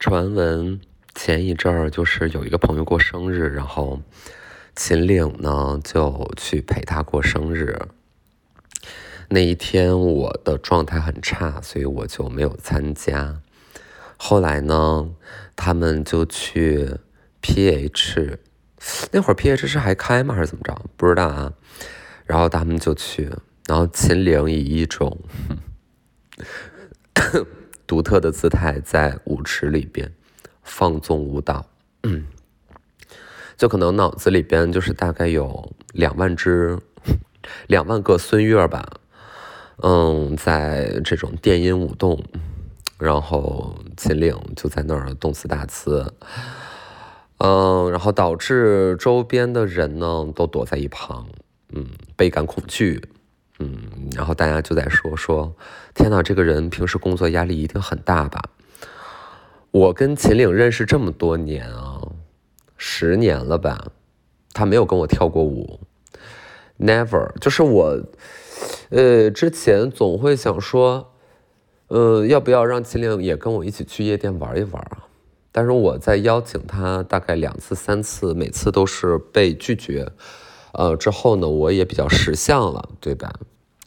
传闻前一阵儿就是有一个朋友过生日，然后秦岭呢就去陪他过生日。那一天我的状态很差，所以我就没有参加。后来呢，他们就去 PH，那会儿 PH 是还开吗？还是怎么着？不知道啊。然后他们就去，然后秦岭以一种。独特的姿态在舞池里边放纵舞蹈，就可能脑子里边就是大概有两万只、两万个孙悦吧，嗯，在这种电音舞动，然后秦岭就在那儿动词大词，嗯，然后导致周边的人呢都躲在一旁，嗯，倍感恐惧。嗯，然后大家就在说说，天哪，这个人平时工作压力一定很大吧？我跟秦岭认识这么多年啊，十年了吧，他没有跟我跳过舞，never。就是我，呃，之前总会想说，呃，要不要让秦岭也跟我一起去夜店玩一玩啊？但是我在邀请他大概两次、三次，每次都是被拒绝。呃，之后呢，我也比较识相了，对吧？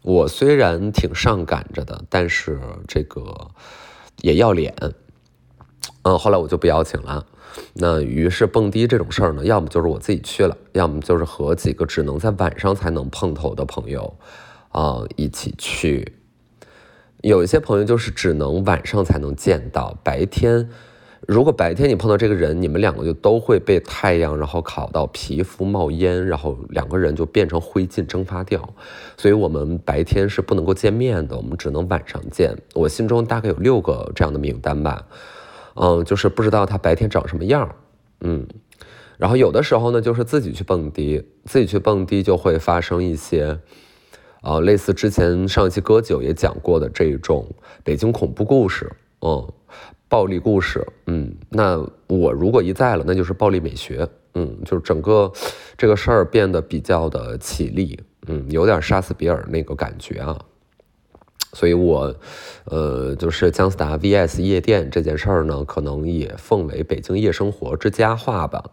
我虽然挺上赶着的，但是这个也要脸。嗯，后来我就不邀请了。那于是蹦迪这种事儿呢，要么就是我自己去了，要么就是和几个只能在晚上才能碰头的朋友啊一起去。有一些朋友就是只能晚上才能见到，白天。如果白天你碰到这个人，你们两个就都会被太阳然后烤到皮肤冒烟，然后两个人就变成灰烬蒸发掉。所以我们白天是不能够见面的，我们只能晚上见。我心中大概有六个这样的名单吧，嗯，就是不知道他白天长什么样，嗯，然后有的时候呢，就是自己去蹦迪，自己去蹦迪就会发生一些，啊，类似之前上一期歌酒也讲过的这种北京恐怖故事，嗯。暴力故事，嗯，那我如果一在了，那就是暴力美学，嗯，就是整个这个事儿变得比较的起立，嗯，有点杀死比尔那个感觉啊，所以我，呃，就是姜思达 VS 夜店这件事儿呢，可能也奉为北京夜生活之佳话吧，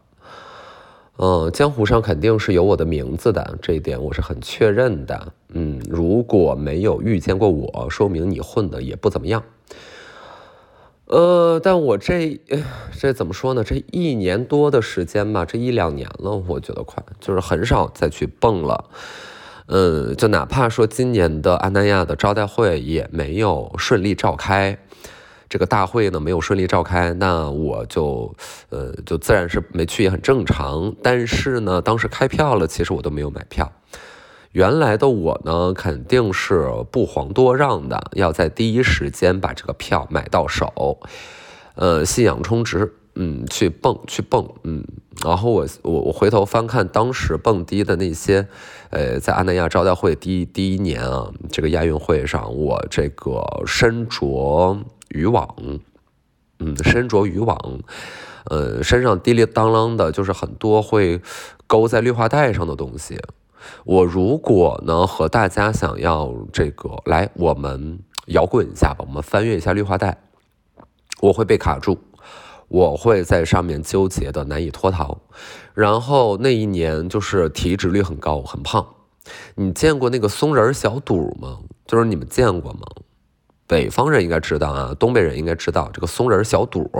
嗯，江湖上肯定是有我的名字的，这一点我是很确认的，嗯，如果没有遇见过我，说明你混的也不怎么样。呃，但我这这怎么说呢？这一年多的时间吧，这一两年了，我觉得快，就是很少再去蹦了。嗯，就哪怕说今年的阿那亚的招待会也没有顺利召开，这个大会呢没有顺利召开，那我就呃就自然是没去也很正常。但是呢，当时开票了，其实我都没有买票。原来的我呢，肯定是不遑多让的，要在第一时间把这个票买到手，呃，信仰充值，嗯，去蹦去蹦，嗯，然后我我我回头翻看当时蹦迪的那些，呃，在阿那亚招待会第第一年啊，这个亚运会上，我这个身着渔网，嗯，身着渔网，呃，身上滴里当啷的，就是很多会勾在绿化带上的东西。我如果呢和大家想要这个来，我们摇滚一下吧，我们翻越一下绿化带，我会被卡住，我会在上面纠结的难以脱逃。然后那一年就是体脂率很高，很胖。你见过那个松仁小肚吗？就是你们见过吗？北方人应该知道啊，东北人应该知道这个松仁小肚，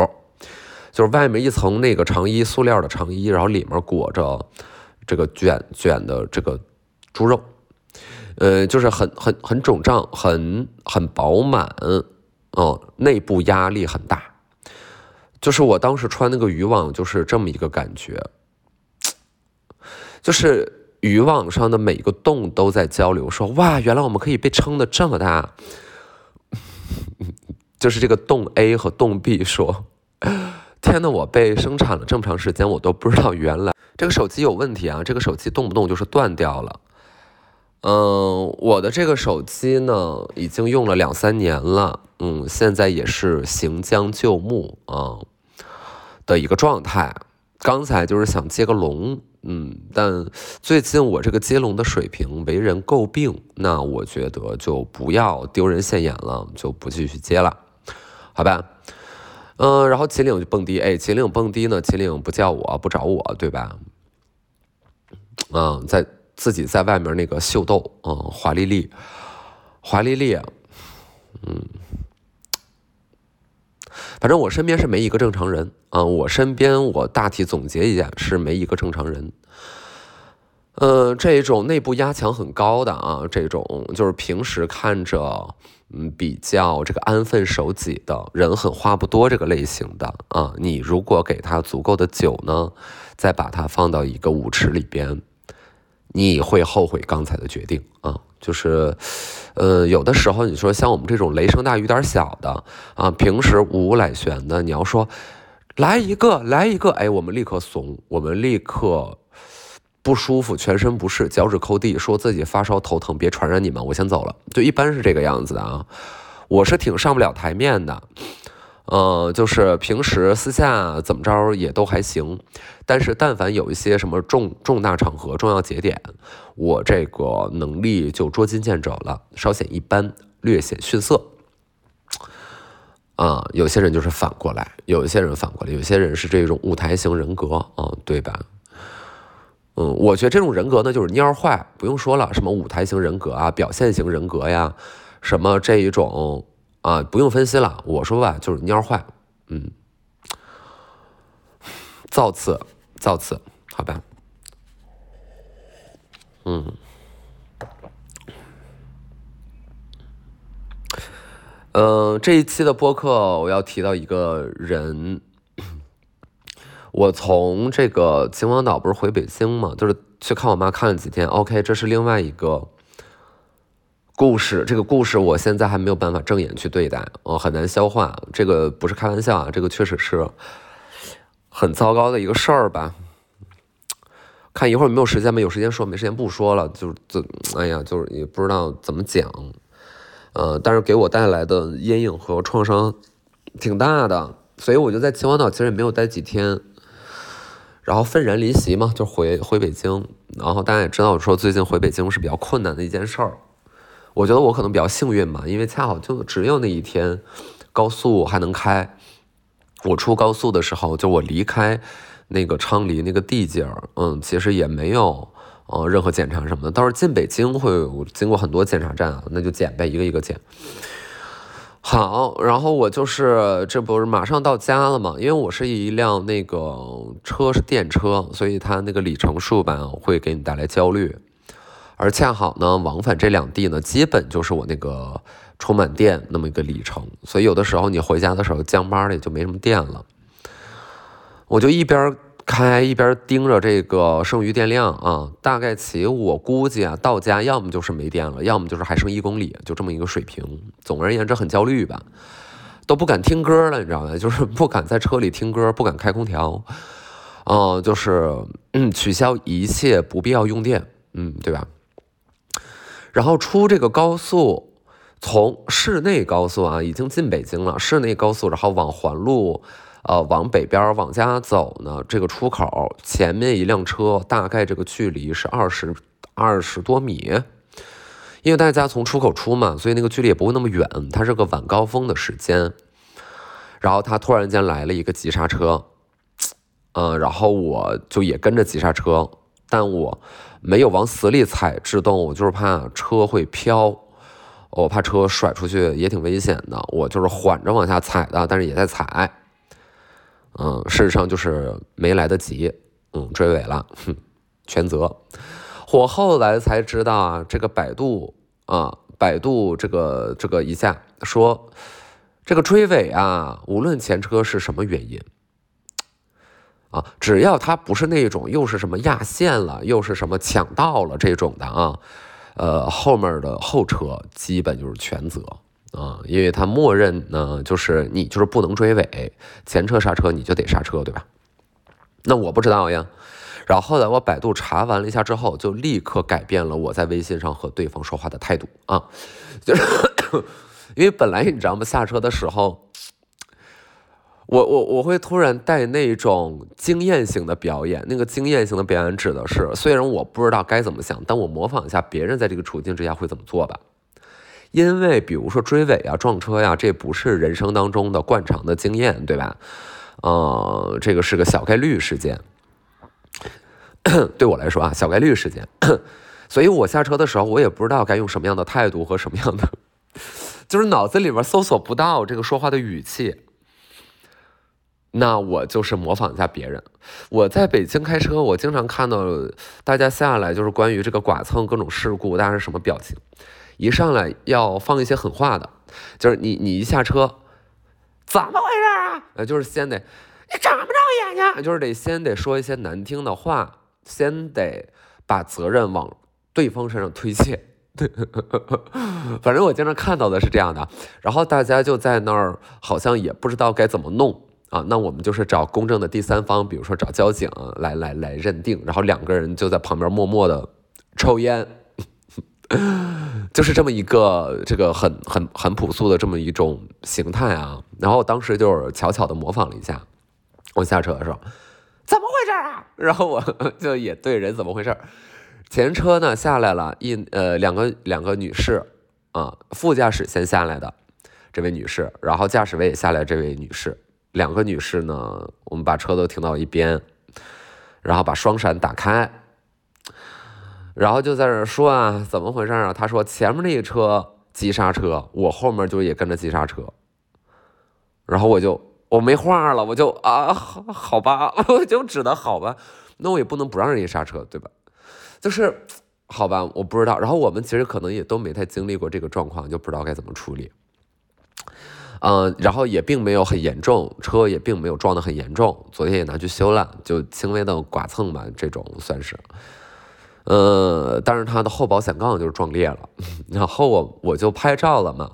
就是外面一层那个长衣，塑料的长衣，然后里面裹着。这个卷卷的这个猪肉，呃，就是很很很肿胀，很很饱满，哦，内部压力很大。就是我当时穿那个渔网，就是这么一个感觉，就是渔网上的每一个洞都在交流，说哇，原来我们可以被撑的这么大。就是这个洞 A 和洞 B 说，天呐，我被生产了这么长时间，我都不知道原来。这个手机有问题啊！这个手机动不动就是断掉了。嗯，我的这个手机呢，已经用了两三年了，嗯，现在也是行将就木啊的一个状态。刚才就是想接个龙，嗯，但最近我这个接龙的水平为人诟病，那我觉得就不要丢人现眼了，就不继续接了，好吧？嗯，然后秦岭就蹦迪，哎，秦岭蹦迪呢，秦岭不叫我不找我，对吧？嗯，在自己在外面那个秀逗，嗯，华丽丽，华丽丽，嗯，反正我身边是没一个正常人啊，我身边我大体总结一下是没一个正常人。嗯，这种内部压强很高的啊，这种就是平时看着嗯比较这个安分守己的人，狠话不多这个类型的啊，你如果给他足够的酒呢，再把它放到一个舞池里边，你会后悔刚才的决定啊。就是，呃，有的时候你说像我们这种雷声大雨点小的啊，平时无来旋的，你要说来一个来一个，哎，我们立刻怂，我们立刻。不舒服，全身不适，脚趾抠地，说自己发烧头疼，别传染你们，我先走了。就一般是这个样子的啊，我是挺上不了台面的，呃，就是平时私下怎么着也都还行，但是但凡有一些什么重重大场合、重要节点，我这个能力就捉襟见肘了，稍显一般，略显逊色。啊，有些人就是反过来，有一些人反过来，有些人是这种舞台型人格啊，对吧？嗯，我觉得这种人格呢，就是蔫坏，不用说了，什么舞台型人格啊，表现型人格呀，什么这一种啊，不用分析了。我说吧，就是蔫坏，嗯，造次，造次，好吧，嗯，嗯，这一期的播客我要提到一个人。我从这个秦皇岛不是回北京嘛，就是去看我妈看了几天。OK，这是另外一个故事，这个故事我现在还没有办法正眼去对待，我，很难消化。这个不是开玩笑啊，这个确实是很糟糕的一个事儿吧。看一会儿有没有时间吧，有时间说，没时间不说了。就是怎，哎呀，就是也不知道怎么讲，呃，但是给我带来的阴影和创伤挺大的，所以我就在秦皇岛其实也没有待几天。然后愤然离席嘛，就回回北京。然后大家也知道，我说最近回北京是比较困难的一件事儿。我觉得我可能比较幸运吧，因为恰好就只有那一天高速还能开。我出高速的时候，就我离开那个昌黎那个地界儿，嗯，其实也没有呃任何检查什么的。倒是进北京会经过很多检查站啊，那就检呗，一个一个检。好，然后我就是这不是马上到家了嘛？因为我是一辆那个车是电车，所以它那个里程数吧会给你带来焦虑。而恰好呢，往返这两地呢，基本就是我那个充满电那么一个里程，所以有的时候你回家的时候，降班了也就没什么电了。我就一边。开一边盯着这个剩余电量啊，大概其我估计啊，到家要么就是没电了，要么就是还剩一公里，就这么一个水平。总而言之，很焦虑吧，都不敢听歌了，你知道吗？就是不敢在车里听歌，不敢开空调，嗯，就是嗯，取消一切不必要用电，嗯，对吧？然后出这个高速，从市内高速啊，已经进北京了，市内高速，然后往环路。呃，往北边往家走呢，这个出口前面一辆车，大概这个距离是二十二十多米，因为大家从出口出嘛，所以那个距离也不会那么远。它是个晚高峰的时间，然后他突然间来了一个急刹车，嗯，然后我就也跟着急刹车，但我没有往死里踩制动，我就是怕车会飘，我怕车甩出去也挺危险的，我就是缓着往下踩的，但是也在踩。嗯，事实上就是没来得及，嗯，追尾了，哼，全责。我后来才知道啊，这个百度啊，百度这个这个一下说，这个追尾啊，无论前车是什么原因，啊，只要他不是那种又是什么压线了，又是什么抢道了这种的啊，呃，后面的后车基本就是全责。啊，因为它默认呢，就是你就是不能追尾，前车刹车你就得刹车，对吧？那我不知道呀。然后后来我百度查完了一下之后，就立刻改变了我在微信上和对方说话的态度啊，就是 因为本来你知道吗？下车的时候，我我我会突然带那种经验型的表演，那个经验型的表演指的是，虽然我不知道该怎么想，但我模仿一下别人在这个处境之下会怎么做吧。因为比如说追尾啊、撞车呀，这不是人生当中的惯常的经验，对吧？呃，这个是个小概率事件，对我来说啊，小概率事件。所以我下车的时候，我也不知道该用什么样的态度和什么样的，就是脑子里边搜索不到这个说话的语气。那我就是模仿一下别人。我在北京开车，我经常看到大家下来就是关于这个剐蹭各种事故，大家是什么表情？一上来要放一些狠话的，就是你你一下车，怎么回事啊？呃，就是先得你长不长眼睛？就是得先得说一些难听的话，先得把责任往对方身上推卸。反正我经常看到的是这样的，然后大家就在那儿好像也不知道该怎么弄啊。那我们就是找公正的第三方，比如说找交警来来来认定，然后两个人就在旁边默默的抽烟。就是这么一个这个很很很朴素的这么一种形态啊，然后当时就是巧巧的模仿了一下，我下车的时候，怎么回事啊？然后我 就也对人怎么回事？前车呢下来了一呃两个两个女士啊，副驾驶先下来的这位女士，然后驾驶位也下来这位女士，两个女士呢，我们把车都停到一边，然后把双闪打开。然后就在这说啊，怎么回事啊？他说前面那个车急刹车，我后面就也跟着急刹车。然后我就我没话了，我就啊，好好吧，我就只能好吧。那我也不能不让人家刹车，对吧？就是好吧，我不知道。然后我们其实可能也都没太经历过这个状况，就不知道该怎么处理。嗯，然后也并没有很严重，车也并没有撞得很严重。昨天也拿去修了，就轻微的剐蹭吧，这种算是。呃，但是他的后保险杠就是撞裂了，然后我我就拍照了嘛，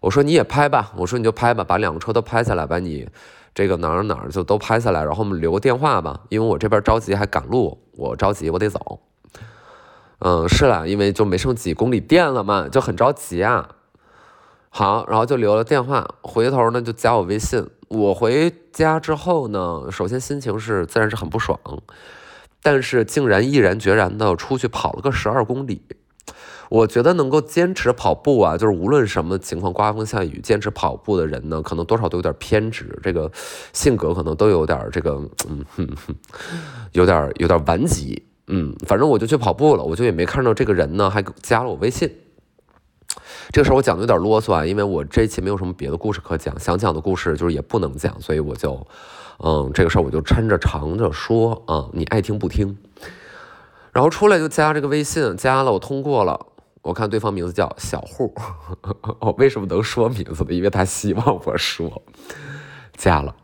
我说你也拍吧，我说你就拍吧，把两个车都拍下来，把你这个哪儿哪儿就都拍下来，然后我们留个电话吧，因为我这边着急还赶路，我着急我得走。嗯，是啦，因为就没剩几公里电了嘛，就很着急啊。好，然后就留了电话，回头呢就加我微信。我回家之后呢，首先心情是自然是很不爽。但是竟然毅然决然的出去跑了个十二公里，我觉得能够坚持跑步啊，就是无论什么情况，刮风下雨，坚持跑步的人呢，可能多少都有点偏执，这个性格可能都有点这个，嗯哼哼，有点有点顽疾，嗯，反正我就去跑步了，我就也没看到这个人呢，还加了我微信。这个时候我讲的有点啰嗦啊，因为我这一期没有什么别的故事可讲，想讲的故事就是也不能讲，所以我就。嗯，这个事儿我就抻着长着说啊，你爱听不听。然后出来就加这个微信，加了我通过了。我看对方名字叫小户，我为什么能说名字呢？因为他希望我说。加了，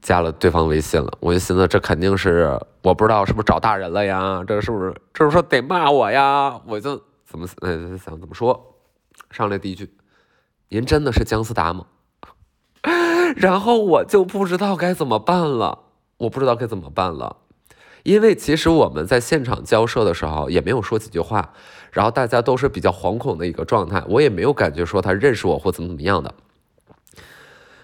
加了对方微信了。我就寻思，这肯定是我不知道是不是找大人了呀？这是不是？这是说得骂我呀？我就怎么呃想怎么说？上来第一句，您真的是姜思达吗？然后我就不知道该怎么办了，我不知道该怎么办了，因为其实我们在现场交涉的时候也没有说几句话，然后大家都是比较惶恐的一个状态，我也没有感觉说他认识我或怎么怎么样的。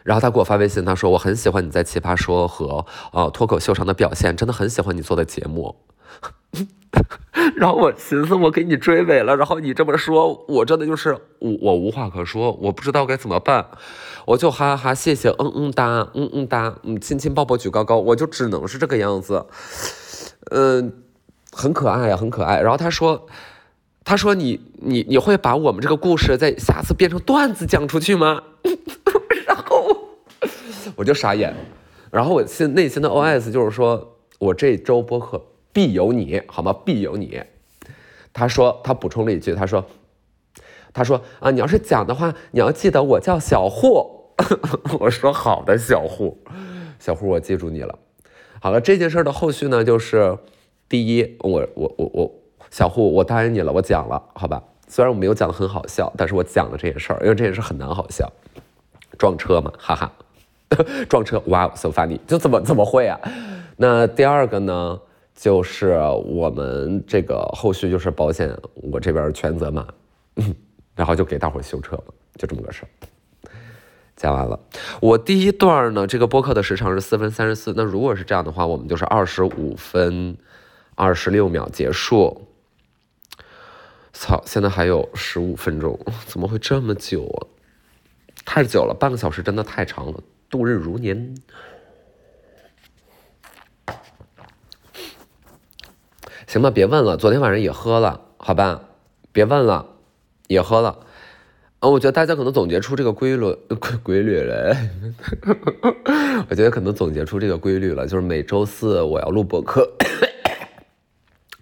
然后他给我发微信，他说我很喜欢你在奇葩说和呃脱口秀上的表现，真的很喜欢你做的节目。然后我寻思，我给你追尾了，然后你这么说，我真的就是我我无话可说，我不知道该怎么办，我就哈哈谢谢，嗯嗯哒，嗯嗯哒，嗯亲亲抱抱举高高，我就只能是这个样子，嗯，很可爱呀，很可爱。然后他说，他说你你你会把我们这个故事在下次变成段子讲出去吗？然后我就傻眼，然后我心内心的 OS 就是说我这周播客。必有你好吗？必有你。他说，他补充了一句，他说，他说啊，你要是讲的话，你要记得我叫小户。我说好的，小户，小户，我记住你了。好了，这件事的后续呢，就是第一，我我我我，小户，我答应你了，我讲了，好吧？虽然我没有讲的很好笑，但是我讲了这件事儿，因为这件事很难好笑，撞车嘛，哈哈，撞车，哇，so funny，就怎么怎么会啊？那第二个呢？就是我们这个后续就是保险，我这边全责嘛，然后就给大伙修车了，就这么个事儿。讲完了，我第一段呢，这个播客的时长是四分三十四，那如果是这样的话，我们就是二十五分二十六秒结束。操，现在还有十五分钟，怎么会这么久啊？太久了，半个小时真的太长了，度日如年。行吧，别问了，昨天晚上也喝了，好吧，别问了，也喝了。嗯，我觉得大家可能总结出这个规律，规规律了。我觉得可能总结出这个规律了，就是每周四我要录播课，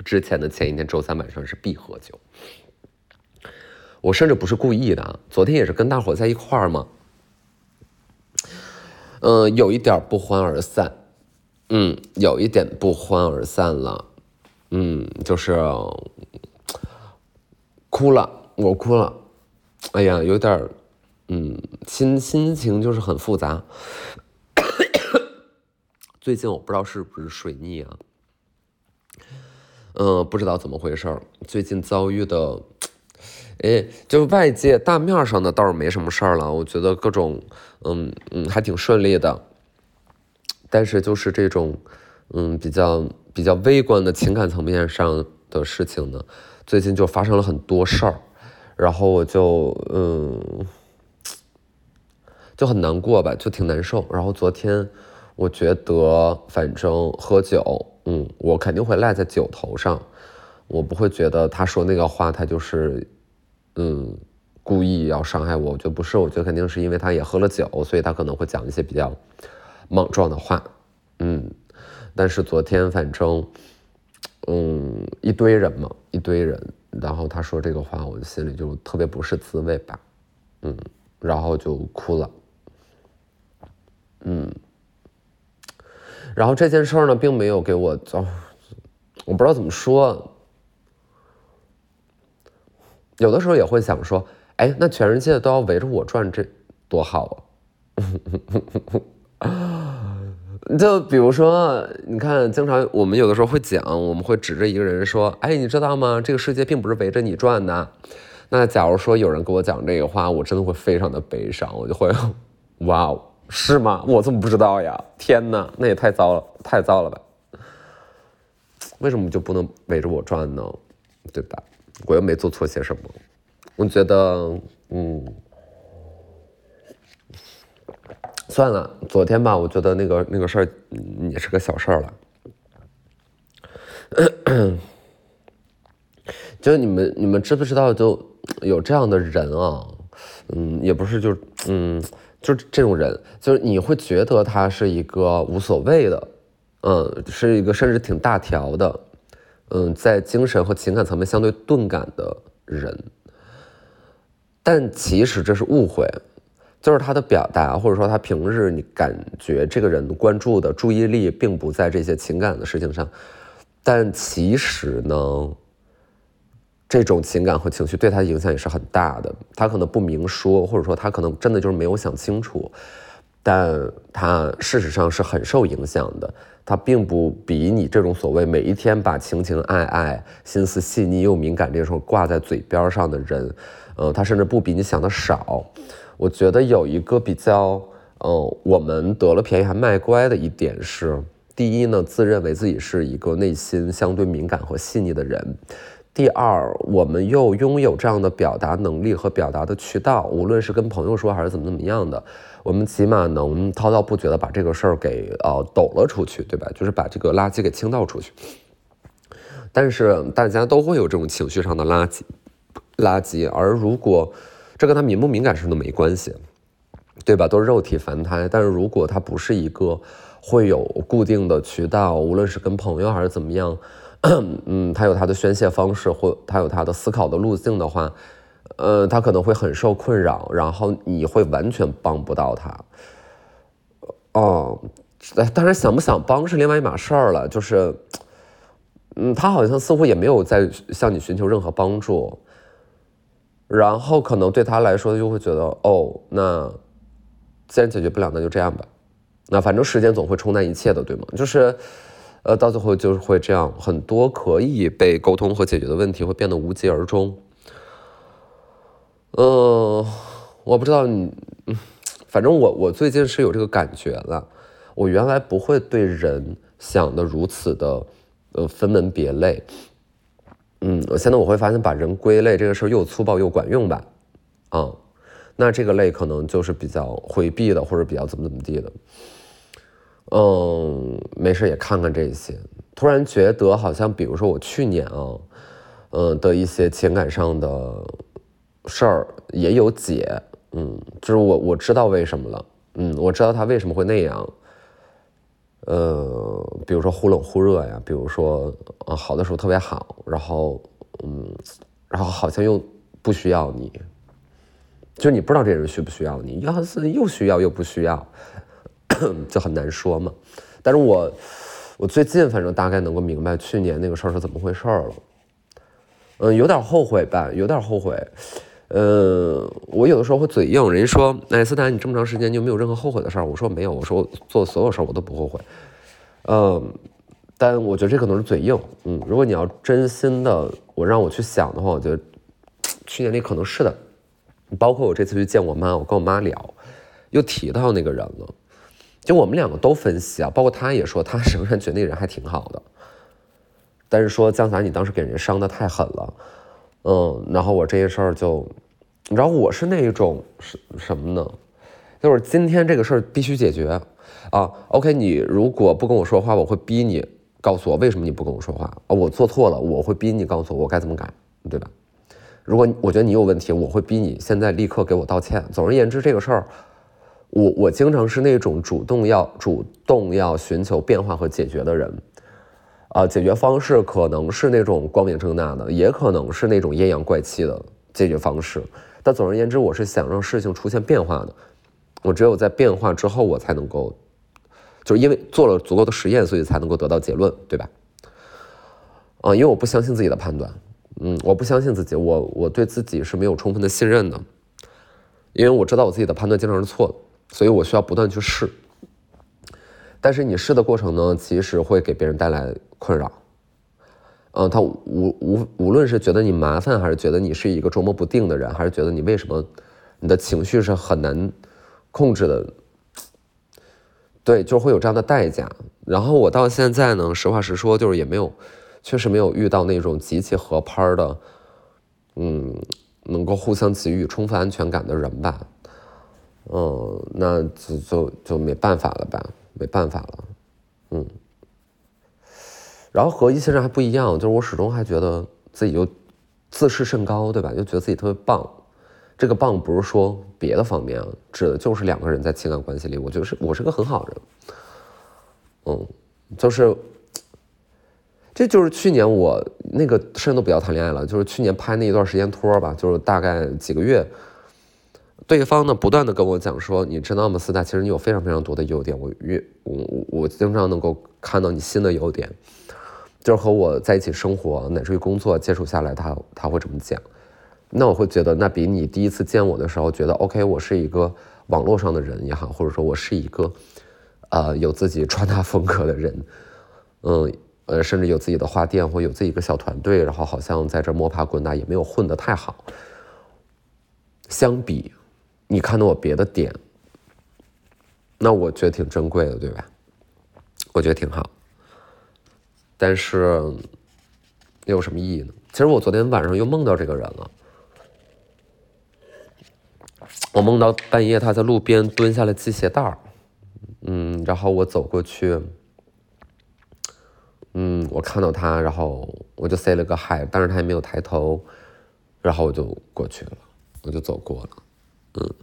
之前的前一天周三晚上是必喝酒。我甚至不是故意的，昨天也是跟大伙在一块儿嘛。嗯，有一点不欢而散，嗯，有一点不欢而散了，嗯，就是哭了，我哭了。哎呀，有点儿，嗯，心心情就是很复杂。最近我不知道是不是水逆啊，嗯，不知道怎么回事。最近遭遇的，哎，就外界大面上的倒是没什么事儿了，我觉得各种，嗯嗯，还挺顺利的。但是就是这种，嗯，比较比较微观的情感层面上的事情呢，最近就发生了很多事儿。然后我就嗯，就很难过吧，就挺难受。然后昨天我觉得，反正喝酒，嗯，我肯定会赖在酒头上，我不会觉得他说那个话，他就是嗯故意要伤害我。我觉得不是，我觉得肯定是因为他也喝了酒，所以他可能会讲一些比较莽撞的话，嗯。但是昨天反正嗯一堆人嘛，一堆人。然后他说这个话，我心里就特别不是滋味吧，嗯，然后就哭了，嗯，然后这件事儿呢，并没有给我，我不知道怎么说，有的时候也会想说，哎，那全世界都要围着我转，这多好啊！就比如说，你看，经常我们有的时候会讲，我们会指着一个人说：“哎，你知道吗？这个世界并不是围着你转的。”那假如说有人给我讲这个话，我真的会非常的悲伤，我就会，哇，是吗？我怎么不知道呀？天哪，那也太糟了，太糟了吧？为什么就不能围着我转呢？对吧？我又没做错些什么。我觉得，嗯。算了，昨天吧，我觉得那个那个事儿也是个小事儿了。就你们你们知不知道，就有这样的人啊？嗯，也不是，就嗯，就这种人，就是你会觉得他是一个无所谓的，嗯，是一个甚至挺大条的，嗯，在精神和情感层面相对钝感的人，但其实这是误会。就是他的表达，或者说他平日你感觉这个人关注的注意力并不在这些情感的事情上，但其实呢，这种情感和情绪对他的影响也是很大的。他可能不明说，或者说他可能真的就是没有想清楚，但他事实上是很受影响的。他并不比你这种所谓每一天把情情爱爱、心思细腻又敏感这种挂在嘴边上的人，呃，他甚至不比你想的少。我觉得有一个比较，呃，我们得了便宜还卖乖的一点是，第一呢，自认为自己是一个内心相对敏感和细腻的人；第二，我们又拥有这样的表达能力和表达的渠道，无论是跟朋友说还是怎么怎么样的，我们起码能滔滔不绝的把这个事儿给呃抖了出去，对吧？就是把这个垃圾给倾倒出去。但是大家都会有这种情绪上的垃圾，垃圾，而如果。这跟他敏不敏感什么都没关系，对吧？都是肉体凡胎。但是如果他不是一个会有固定的渠道，无论是跟朋友还是怎么样，嗯，他有他的宣泄方式，或他有他的思考的路径的话，呃，他可能会很受困扰，然后你会完全帮不到他。哦，当然想不想帮是另外一码事儿了。就是，嗯，他好像似乎也没有在向你寻求任何帮助。然后可能对他来说就会觉得，哦，那既然解决不了，那就这样吧。那反正时间总会冲淡一切的，对吗？就是，呃，到最后就是会这样，很多可以被沟通和解决的问题会变得无疾而终。嗯，我不知道你，反正我我最近是有这个感觉了。我原来不会对人想的如此的，呃，分门别类。嗯，我现在我会发现把人归类这个事儿又粗暴又管用吧，啊，那这个类可能就是比较回避的或者比较怎么怎么地的，嗯，没事也看看这些，突然觉得好像比如说我去年啊，嗯的一些情感上的事儿也有解，嗯，就是我我知道为什么了，嗯，我知道他为什么会那样。呃，比如说忽冷忽热呀，比如说啊，好的时候特别好，然后嗯，然后好像又不需要你，就你不知道这人需不需要你，要是又需要又不需要，就很难说嘛。但是我我最近反正大概能够明白去年那个事儿是怎么回事了，嗯，有点后悔吧，有点后悔。呃，我有的时候会嘴硬，人家说，哎，斯坦，你这么长时间就没有任何后悔的事儿？我说没有，我说做所有事儿我都不后悔。嗯，但我觉得这可能是嘴硬。嗯，如果你要真心的，我让我去想的话，我觉得去年里可能是的。包括我这次去见我妈，我跟我妈聊，又提到那个人了。就我们两个都分析啊，包括他也说，他仍然觉得那个人还挺好的。但是说江洒，你当时给人家伤的太狠了。嗯，然后我这些事儿就，你知道我是那一种是什么呢？就是今天这个事儿必须解决啊。OK，你如果不跟我说话，我会逼你告诉我为什么你不跟我说话啊。我做错了，我会逼你告诉我我该怎么改，对吧？如果我觉得你有问题，我会逼你现在立刻给我道歉。总而言之，这个事儿，我我经常是那种主动要主动要寻求变化和解决的人。啊，解决方式可能是那种光明正大的，也可能是那种阴阳怪气的解决方式。但总而言之，我是想让事情出现变化的。我只有在变化之后，我才能够，就是因为做了足够的实验，所以才能够得到结论，对吧？啊，因为我不相信自己的判断，嗯，我不相信自己，我我对自己是没有充分的信任的，因为我知道我自己的判断经常是错的，所以我需要不断去试。但是你试的过程呢，其实会给别人带来困扰。嗯，他无无无论是觉得你麻烦，还是觉得你是一个捉摸不定的人，还是觉得你为什么你的情绪是很难控制的，对，就会有这样的代价。然后我到现在呢，实话实说，就是也没有，确实没有遇到那种极其合拍的，嗯，能够互相给予充分安全感的人吧。嗯，那就就就没办法了吧。没办法了，嗯，然后和一些人还不一样，就是我始终还觉得自己就自视甚高，对吧？就觉得自己特别棒。这个棒不是说别的方面，指的就是两个人在情感关系里，我觉得是我是个很好的人。嗯，就是，这就是去年我那个甚至都不要谈恋爱了，就是去年拍那一段时间托吧，就是大概几个月。对方呢，不断的跟我讲说，你知道吗，斯大，其实你有非常非常多的优点，我越我我我经常能够看到你新的优点，就是和我在一起生活，乃至于工作接触下来，他他会这么讲，那我会觉得，那比你第一次见我的时候觉得，OK，我是一个网络上的人也好，或者说我是一个，呃，有自己穿搭风格的人，嗯呃，甚至有自己的花店或有自己一个小团队，然后好像在这摸爬滚打，也没有混得太好，相比。你看到我别的点，那我觉得挺珍贵的，对吧？我觉得挺好，但是又有什么意义呢？其实我昨天晚上又梦到这个人了，我梦到半夜他在路边蹲下来系鞋带儿，嗯，然后我走过去，嗯，我看到他，然后我就 say 了个 hi，但是他也没有抬头，然后我就过去了，我就走过了。嗯，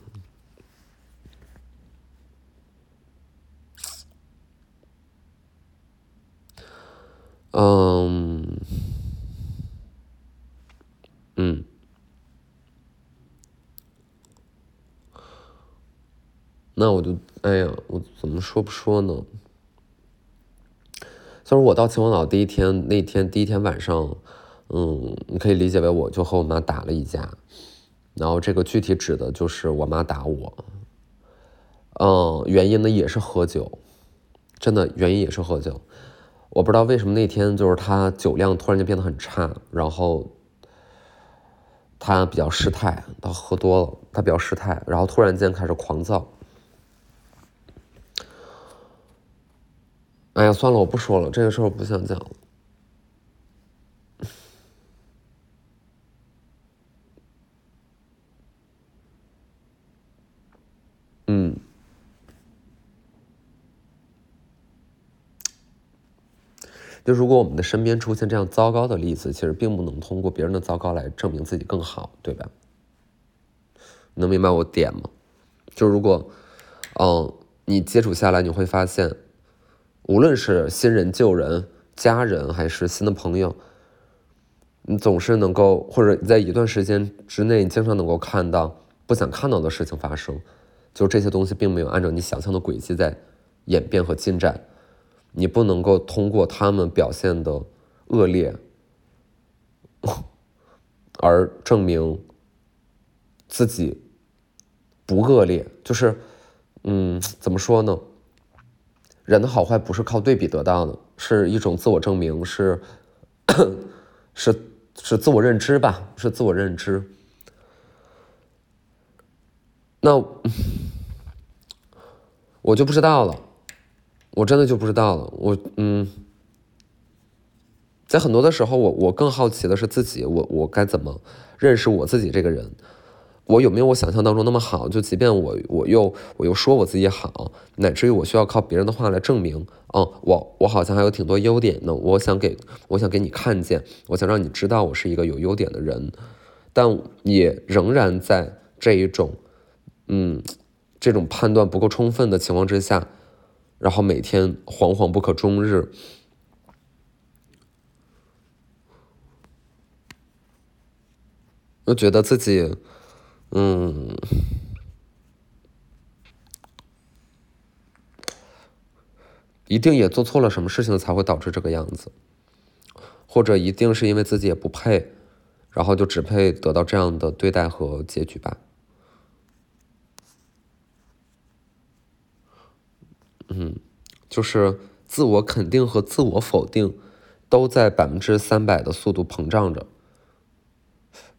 嗯，嗯，那我就，哎呀，我怎么说不说呢？就是我到秦皇岛第一天，那天第一天晚上，嗯，你可以理解为我就和我妈打了一架。然后这个具体指的就是我妈打我，嗯，原因呢也是喝酒，真的原因也是喝酒。我不知道为什么那天就是他酒量突然就变得很差，然后他比较失态，他喝多了，他比较失态，然后突然间开始狂躁。哎呀，算了，我不说了，这个事儿我不想讲了。就如果我们的身边出现这样糟糕的例子，其实并不能通过别人的糟糕来证明自己更好，对吧？能明白我点吗？就如果，嗯，你接触下来，你会发现，无论是新人、旧人、家人，还是新的朋友，你总是能够，或者在一段时间之内，你经常能够看到不想看到的事情发生。就这些东西并没有按照你想象的轨迹在演变和进展，你不能够通过他们表现的恶劣 而证明自己不恶劣。就是，嗯，怎么说呢？人的好坏不是靠对比得到的，是一种自我证明，是是是自我认知吧？是自我认知。那 我就不知道了，我真的就不知道了。我嗯，在很多的时候，我我更好奇的是自己，我我该怎么认识我自己这个人？我有没有我想象当中那么好？就即便我我又我又说我自己好，乃至于我需要靠别人的话来证明，嗯，我我好像还有挺多优点的。我想给我想给你看见，我想让你知道我是一个有优点的人，但也仍然在这一种。嗯，这种判断不够充分的情况之下，然后每天惶惶不可终日，我觉得自己，嗯，一定也做错了什么事情才会导致这个样子，或者一定是因为自己也不配，然后就只配得到这样的对待和结局吧。嗯，就是自我肯定和自我否定都在百分之三百的速度膨胀着，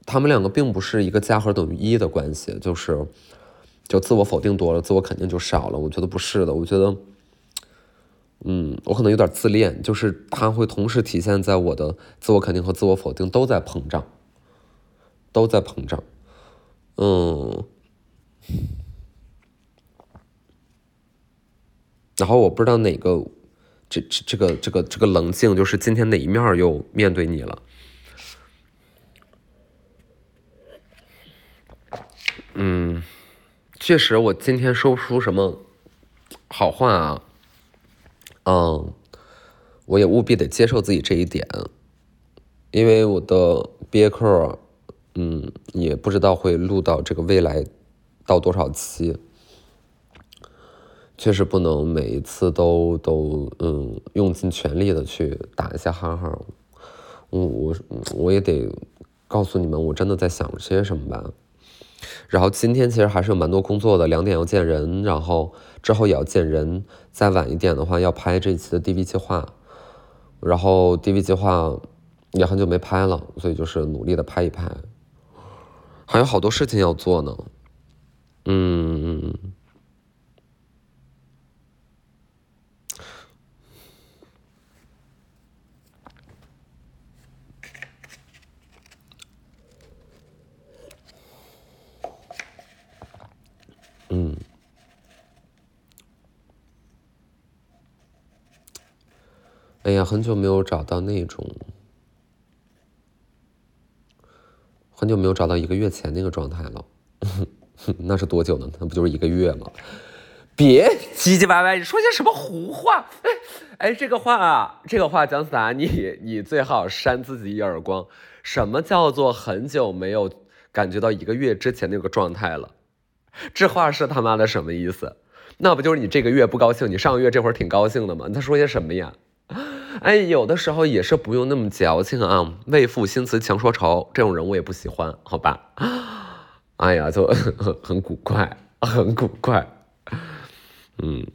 他们两个并不是一个加和等于一的关系，就是就自我否定多了，自我肯定就少了。我觉得不是的，我觉得，嗯，我可能有点自恋，就是它会同时体现在我的自我肯定和自我否定都在膨胀，都在膨胀，嗯。然后我不知道哪个，这这这个这个这个冷静，就是今天哪一面又面对你了？嗯，确实，我今天说不出什么好话啊。嗯，我也务必得接受自己这一点，因为我的毕业课，嗯，也不知道会录到这个未来到多少期。确实不能每一次都都嗯用尽全力的去打一下哈哈，我我我也得告诉你们，我真的在想些什么吧。然后今天其实还是有蛮多工作的，两点要见人，然后之后也要见人。再晚一点的话，要拍这一期的 DV 计划，然后 DV 计划也很久没拍了，所以就是努力的拍一拍。还有好多事情要做呢，嗯。嗯，哎呀，很久没有找到那种，很久没有找到一个月前那个状态了。那是多久呢？那不就是一个月吗？别唧唧歪歪，你说些什么胡话？哎哎，这个话啊，这个话，姜思达，你你最好扇自己一耳光。什么叫做很久没有感觉到一个月之前那个状态了？这话是他妈的什么意思？那不就是你这个月不高兴，你上个月这会儿挺高兴的吗？你在说些什么呀？哎，有的时候也是不用那么矫情啊。为赋新词强说愁，这种人我也不喜欢，好吧？哎呀，就很 很古怪，很古怪。嗯，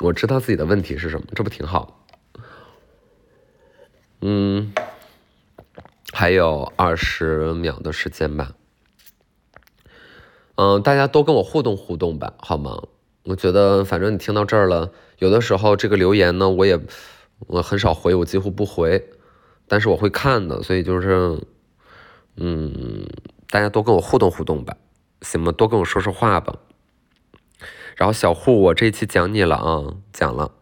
我知道自己的问题是什么，这不挺好？嗯，还有二十秒的时间吧。嗯，大家都跟我互动互动吧，好吗？我觉得反正你听到这儿了，有的时候这个留言呢，我也我很少回，我几乎不回，但是我会看的，所以就是，嗯，大家多跟我互动互动吧，行吗？多跟我说说话吧。然后小户，我这一期讲你了啊，讲了。